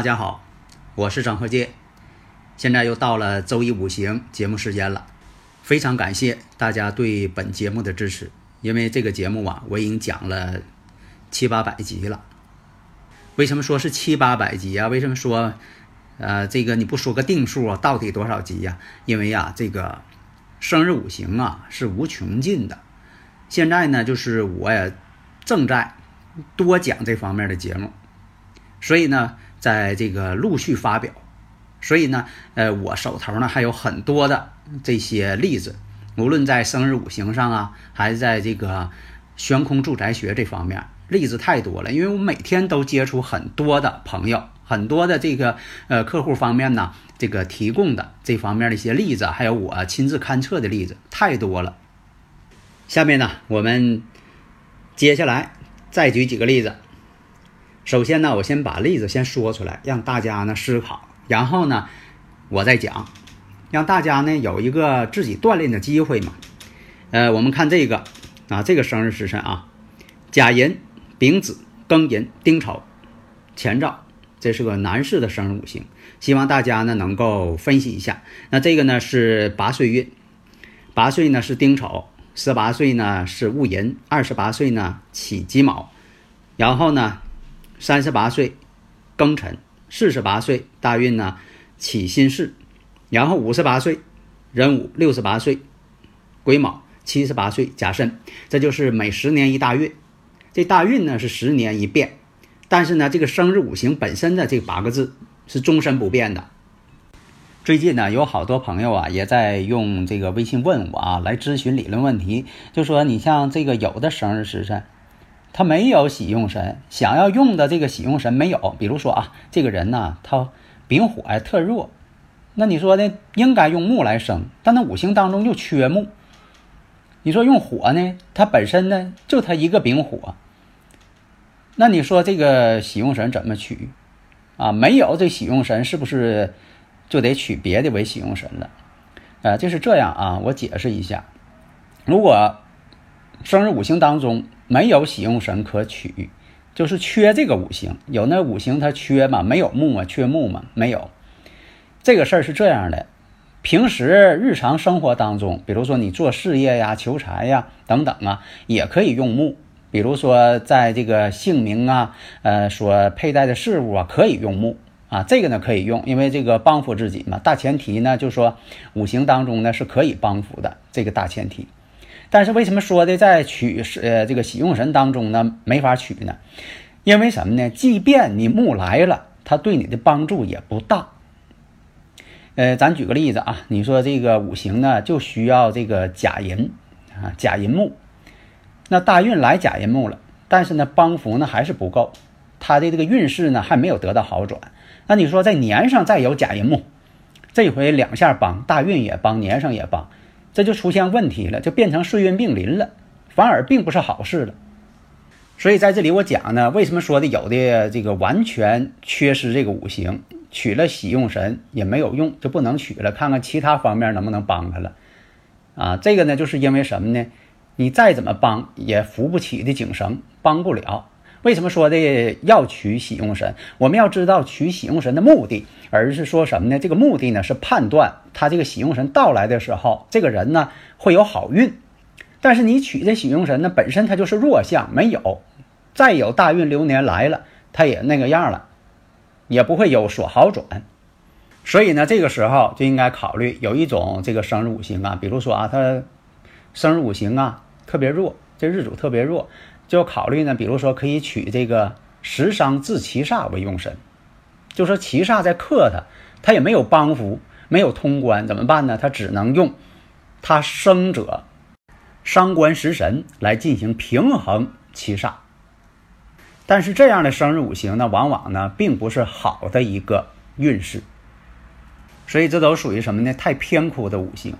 大家好，我是张鹤剑，现在又到了周一五行节目时间了，非常感谢大家对本节目的支持，因为这个节目啊，我已经讲了七八百集了。为什么说是七八百集啊？为什么说，呃，这个你不说个定数啊？到底多少集呀、因为呀、这个生日五行啊是无穷尽的。现在呢，就是我也正在多讲这方面的节目，所以呢，在这个陆续发表。所以呢，呃，我手头呢还有很多的这些例子，无论在生日五行上啊，还是在这个悬空住宅学这方面，例子太多了。因为我每天都接触很多的朋友，很多的这个呃客户方面呢，这个提供的这方面的一些例子，还有我亲自勘测的例子太多了。下面呢，我们接下来再举几个例子。首先呢，我先把例子先说出来，让大家呢思考，然后呢，我再讲，让大家呢有一个自己锻炼的机会嘛。呃，我们看这个啊，这个生日时辰啊，甲寅、丙子、庚寅、丁丑、乾兆，这是个男士的生日五行，希望大家呢能够分析一下。那这个呢是八岁运，八岁呢是丁丑，十八岁呢是戊寅，二十八岁呢起己卯，然后呢。三十八岁庚辰，四十八岁大运呢起辛巳，然后五十八岁壬午，六十八岁癸卯，七十八岁甲申，这就是每十年一大运。这大运呢是十年一变，但是呢这个生日五行本身的这八个字是终身不变的。最近呢有好多朋友啊也在用这个微信问我啊来咨询理论问题，就说你像这个有的生日时辰。他没有喜用神，想要用的这个喜用神没有。比如说啊，这个人呢，他丙火呀特弱，那你说呢，应该用木来生，但他五行当中又缺木。你说用火呢，它本身呢就他一个丙火，那你说这个喜用神怎么取啊？没有这喜用神，是不是就得取别的为喜用神了？啊，这是这样啊，我解释一下，如果生日五行当中。没有喜用神可取，就是缺这个五行。有那五行它缺嘛？没有木嘛？缺木嘛？没有。这个事儿是这样的：平时日常生活当中，比如说你做事业呀、求财呀等等啊，也可以用木。比如说在这个姓名啊、呃所佩戴的事物啊，可以用木啊。这个呢可以用，因为这个帮扶自己嘛。大前提呢，就说五行当中呢是可以帮扶的，这个大前提。但是为什么说的在取呃这个喜用神当中呢没法取呢？因为什么呢？即便你木来了，它对你的帮助也不大。呃，咱举个例子啊，你说这个五行呢就需要这个甲寅啊，甲寅木，那大运来甲寅木了，但是呢帮扶呢还是不够，他的这个运势呢还没有得到好转。那你说在年上再有甲寅木，这回两下帮，大运也帮，年上也帮。这就出现问题了，就变成岁运并临了，反而并不是好事了。所以在这里我讲呢，为什么说的有的这个完全缺失这个五行，取了喜用神也没有用，就不能取了，看看其他方面能不能帮他了。啊，这个呢，就是因为什么呢？你再怎么帮也扶不起的井绳，帮不了。为什么说的要取喜用神？我们要知道取喜用神的目的，而是说什么呢？这个目的呢是判断他这个喜用神到来的时候，这个人呢会有好运。但是你取这喜用神呢，本身它就是弱项，没有，再有大运流年来了，他也那个样了，也不会有所好转。所以呢，这个时候就应该考虑有一种这个生日五行啊，比如说啊，他生日五行啊特别弱，这日主特别弱。就考虑呢，比如说可以取这个食伤自七煞为用神，就说七煞在克他，他也没有帮扶，没有通关怎么办呢？他只能用他生者伤官食神来进行平衡七煞。但是这样的生日五行呢，往往呢并不是好的一个运势，所以这都属于什么呢？太偏枯的五行。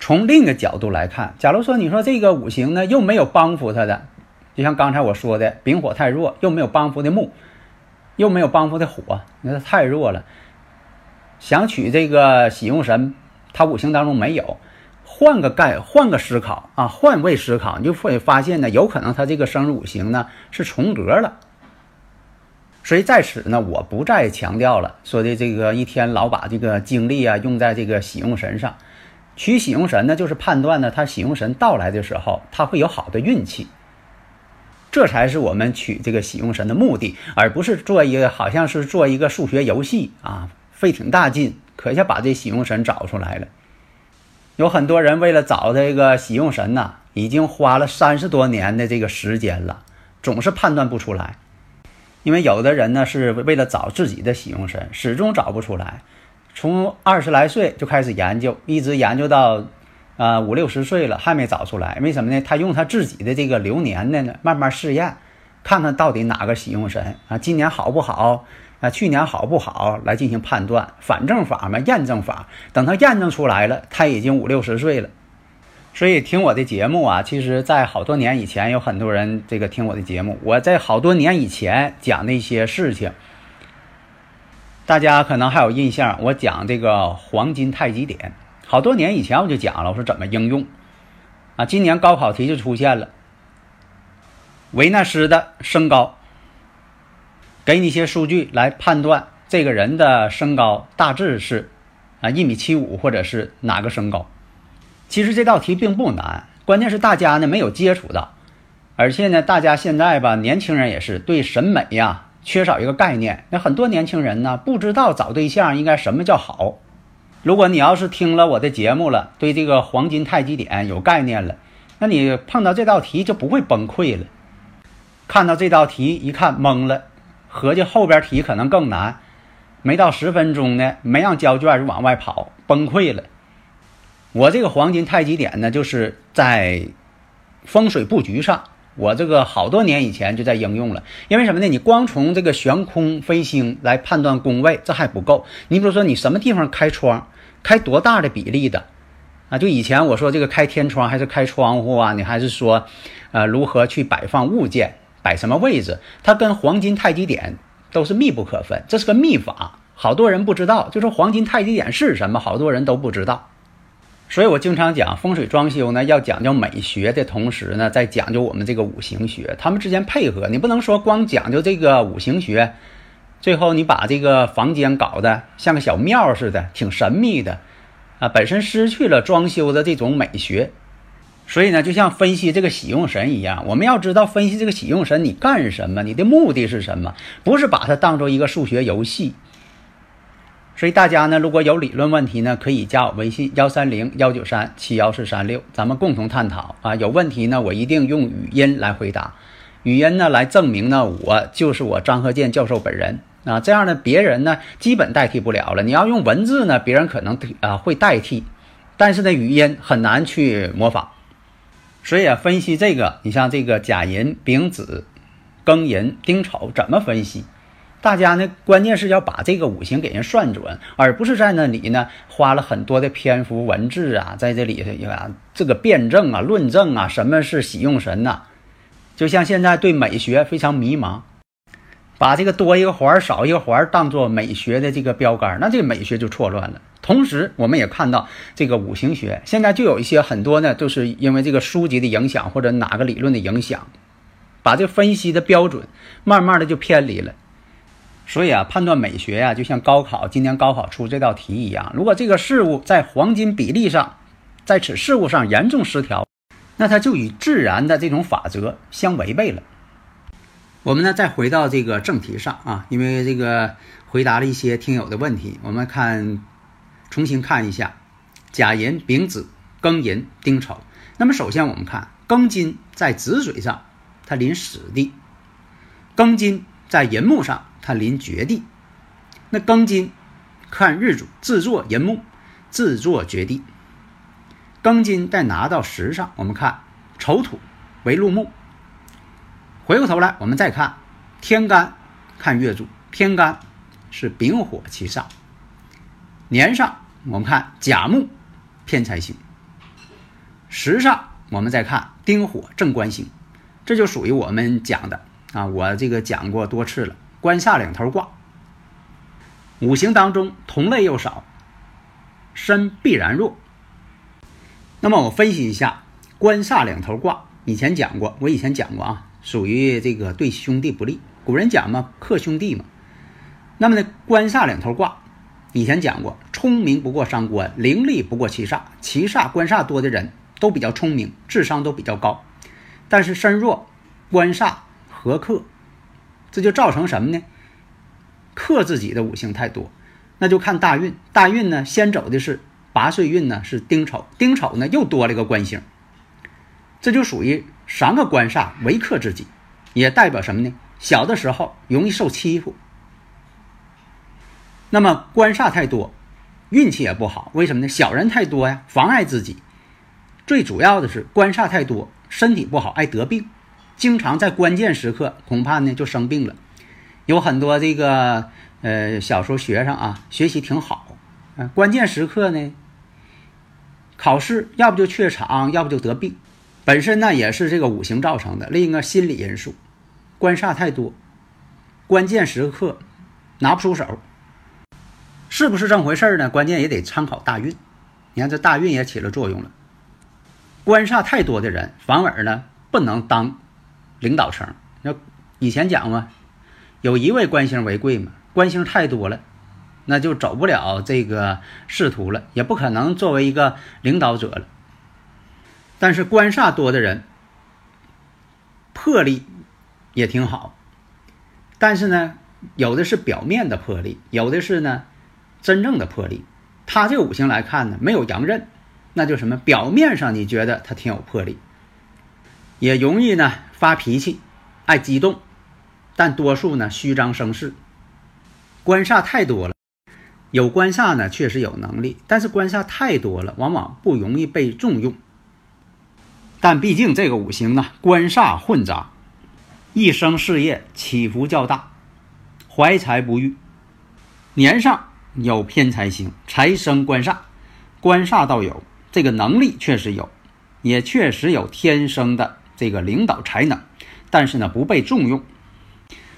从另一个角度来看，假如说你说这个五行呢又没有帮扶他的，就像刚才我说的，丙火太弱，又没有帮扶的木，又没有帮扶的火，你说太弱了。想取这个喜用神，他五行当中没有。换个概，换个思考啊，换位思考，你就会发现呢，有可能他这个生日五行呢是重格了。所以在此呢，我不再强调了，说的这个一天老把这个精力啊用在这个喜用神上，取喜用神呢，就是判断呢他喜用神到来的时候，他会有好的运气，这才是我们取这个喜用神的目的，而不是做一个好像是做一个数学游戏啊，费挺大劲，可下把这喜用神找出来了。有很多人为了找这个喜用神呐，已经花了三十多年的这个时间了，总是判断不出来。因为有的人呢是为了找自己的喜用神，始终找不出来，从二十来岁就开始研究，一直研究到啊五六十岁了还没找出来。为什么呢？他用他自己的这个流年呢，慢慢试验，看看到底哪个喜用神啊，今年好不好？啊，去年好不好来进行判断，反证法嘛，验证法。等他验证出来了，他已经五六十岁了。所以听我的节目啊，其实在好多年以前，有很多人这个听我的节目。我在好多年以前讲的一些事情，大家可能还有印象。我讲这个黄金太极点，好多年以前我就讲了，我说怎么应用。啊，今年高考题就出现了，维纳斯的身高。给你一些数据来判断这个人的身高大致是啊一米七五或者是哪个身高。其实这道题并不难，关键是大家呢没有接触到，而且呢大家现在吧年轻人也是对审美呀缺少一个概念。那很多年轻人呢不知道找对象应该什么叫好。如果你要是听了我的节目了，对这个黄金太极点有概念了，那你碰到这道题就不会崩溃了。看到这道题一看懵了。合计后边题可能更难，没到十分钟呢，没让交卷就往外跑，崩溃了。我这个黄金太极点呢，就是在风水布局上，我这个好多年以前就在应用了。因为什么呢？你光从这个悬空飞星来判断宫位，这还不够。你比如说，你什么地方开窗，开多大的比例的啊？就以前我说这个开天窗还是开窗户啊？你还是说，呃，如何去摆放物件？摆什么位置，它跟黄金太极点都是密不可分，这是个秘法，好多人不知道。就说黄金太极点是什么，好多人都不知道。所以我经常讲风水装修呢，要讲究美学的同时呢，再讲究我们这个五行学，他们之间配合。你不能说光讲究这个五行学，最后你把这个房间搞得像个小庙似的，挺神秘的啊，本身失去了装修的这种美学。所以呢，就像分析这个喜用神一样，我们要知道分析这个喜用神你干什么，你的目的是什么，不是把它当做一个数学游戏。所以大家呢，如果有理论问题呢，可以加我微信幺三零幺九三七幺四三六，咱们共同探讨啊。有问题呢，我一定用语音来回答，语音呢来证明呢，我就是我张鹤健教授本人啊。这样呢，别人呢基本代替不了了。你要用文字呢，别人可能啊会代替，但是呢，语音很难去模仿。所以啊，分析这个，你像这个甲寅、丙子、庚寅、丁丑怎么分析？大家呢，关键是要把这个五行给人算准，而不是在那里呢花了很多的篇幅文字啊，在这里啊这个辩证啊、论证啊，什么是喜用神呐？就像现在对美学非常迷茫，把这个多一个环少一个环当做美学的这个标杆，那这个美学就错乱了。同时，我们也看到这个五行学现在就有一些很多呢，都是因为这个书籍的影响或者哪个理论的影响，把这分析的标准慢慢的就偏离了。所以啊，判断美学呀，就像高考今年高考出这道题一样，如果这个事物在黄金比例上，在此事物上严重失调，那它就与自然的这种法则相违背了。我们呢，再回到这个正题上啊，因为这个回答了一些听友的问题，我们看。重新看一下，甲寅、丙子、庚寅、丁丑。那么首先我们看庚金在子水上，它临死地；庚金在寅木上，它临绝地。那庚金看日主自坐寅木，自坐绝地。庚金再拿到时上，我们看丑土为禄木。回过头来，我们再看天干，看月柱，天干是丙火七煞。年上我们看甲木偏财星。时上我们再看丁火正官星，这就属于我们讲的啊，我这个讲过多次了，官煞两头挂。五行当中同类又少，身必然弱。那么我分析一下官煞两头挂，以前讲过，我以前讲过啊，属于这个对兄弟不利。古人讲嘛，克兄弟嘛。那么呢，官煞两头挂，以前讲过，聪明不过伤官，伶俐不过七煞。七煞官煞多的人都比较聪明，智商都比较高，但是身弱，官煞合克，这就造成什么呢？克自己的五行太多，那就看大运。大运呢，先走的是。八岁运呢是丁丑，丁丑呢又多了一个官星，这就属于三个官煞为克自己，也代表什么呢？小的时候容易受欺负。那么官煞太多，运气也不好，为什么呢？小人太多呀，妨碍自己。最主要的是官煞太多，身体不好，爱得病，经常在关键时刻恐怕呢就生病了。有很多这个呃小时候学生啊，学习挺好，嗯，关键时刻呢。考试要不就怯场，要不就得病，本身呢也是这个五行造成的。另一个心理因素，官煞太多，关键时刻拿不出手，是不是这么回事呢？关键也得参考大运。你看这大运也起了作用了。官煞太多的人，反而呢不能当领导层。那以前讲嘛，有一位官星为贵嘛，官星太多了。那就走不了这个仕途了，也不可能作为一个领导者了。但是官煞多的人，魄力也挺好。但是呢，有的是表面的魄力，有的是呢真正的魄力。他这五行来看呢，没有阳刃，那就什么？表面上你觉得他挺有魄力，也容易呢发脾气，爱激动，但多数呢虚张声势。官煞太多了。有官煞呢，确实有能力，但是官煞太多了，往往不容易被重用。但毕竟这个五行呢，官煞混杂，一生事业起伏较大，怀才不遇。年上有偏财星，财生官煞，官煞倒有这个能力，确实有，也确实有天生的这个领导才能，但是呢，不被重用。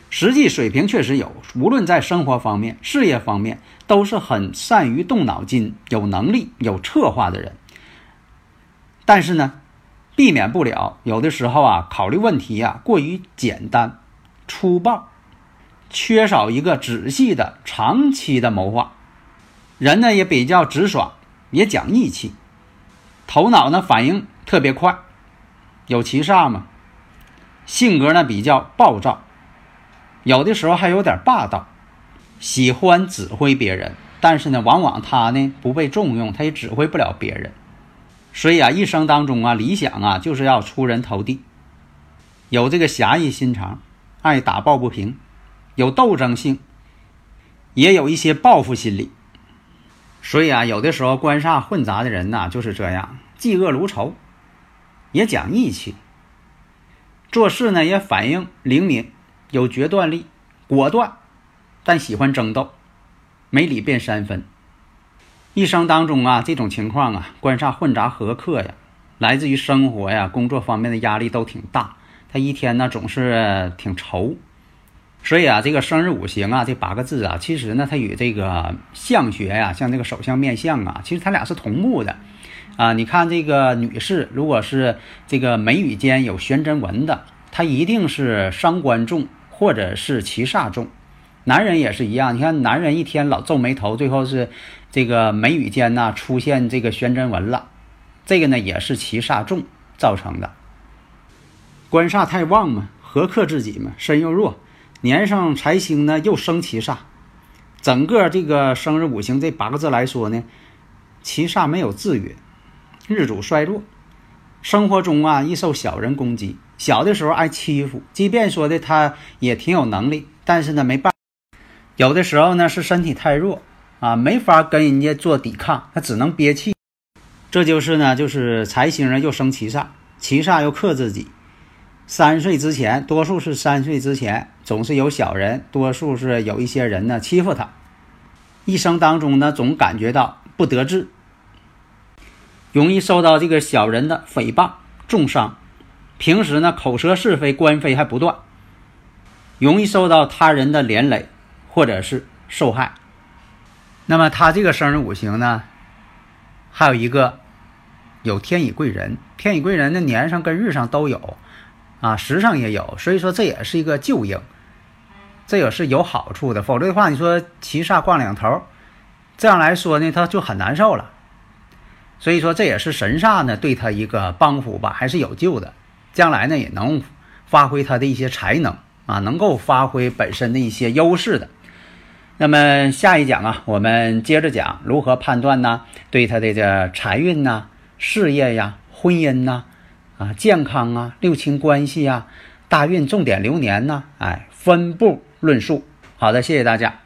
实际水平确实有，无论在生活方面、事业方面，都是很善于动脑筋、有能力、有策划的人。但是呢，避免不了有的时候啊，考虑问题呀过于简单、粗暴，缺少一个仔细的、长期的谋划。人呢也比较直爽，也讲义气，头脑呢反应特别快，有七煞嘛，性格呢比较暴躁。有的时候还有点霸道，喜欢指挥别人，但是呢，往往他呢不被重用，他也指挥不了别人。所以啊，一生当中啊，理想啊就是要出人头地，有这个侠义心肠，爱打抱不平，有斗争性，也有一些报复心理。所以啊，有的时候官煞混杂的人呐就是这样，嫉恶如仇，也讲义气，做事呢也反应灵敏。有决断力，果断，但喜欢争斗，没理变三分。一生当中啊，这种情况啊，官煞混杂合克呀，来自于生活呀、工作方面的压力都挺大。他一天呢总是挺愁，所以啊，这个生日五行啊，这八个字啊，其实呢，它与这个相学呀，像这个手相面相啊，其实它俩是同步的啊。你看这个女士，如果是这个眉宇间有悬针纹的，她一定是伤官重。或者是七煞重，男人也是一样。你看，男人一天老皱眉头，最后是这个眉宇间呐出现这个悬针纹了，这个呢也是七煞重造成的。官煞太旺嘛，合克自己嘛，身又弱，年上财星呢又生七煞，整个这个生日五行这八个字来说呢，七煞没有制约，日主衰弱，生活中啊易受小人攻击。小的时候爱欺负，即便说的他也挺有能力，但是呢没办。有的时候呢是身体太弱，啊，没法跟人家做抵抗，他只能憋气。这就是呢，就是财星人又生七煞，七煞又克自己。三岁之前，多数是三岁之前，总是有小人，多数是有一些人呢欺负他。一生当中呢，总感觉到不得志，容易受到这个小人的诽谤、重伤。平时呢，口舌是非、官非还不断，容易受到他人的连累，或者是受害。那么他这个生日五行呢，还有一个有天乙贵人，天乙贵人的年上跟日上都有，啊，时上也有，所以说这也是一个旧应，这也是有好处的。否则的话，你说七煞挂两头，这样来说呢，他就很难受了。所以说这也是神煞呢对他一个帮扶吧，还是有救的。将来呢也能发挥他的一些才能啊，能够发挥本身的一些优势的。那么下一讲啊，我们接着讲如何判断呢？对他的这财运呐、事业呀、婚姻呐、啊健康啊、六亲关系啊、大运重点流年呐，哎，分步论述。好的，谢谢大家。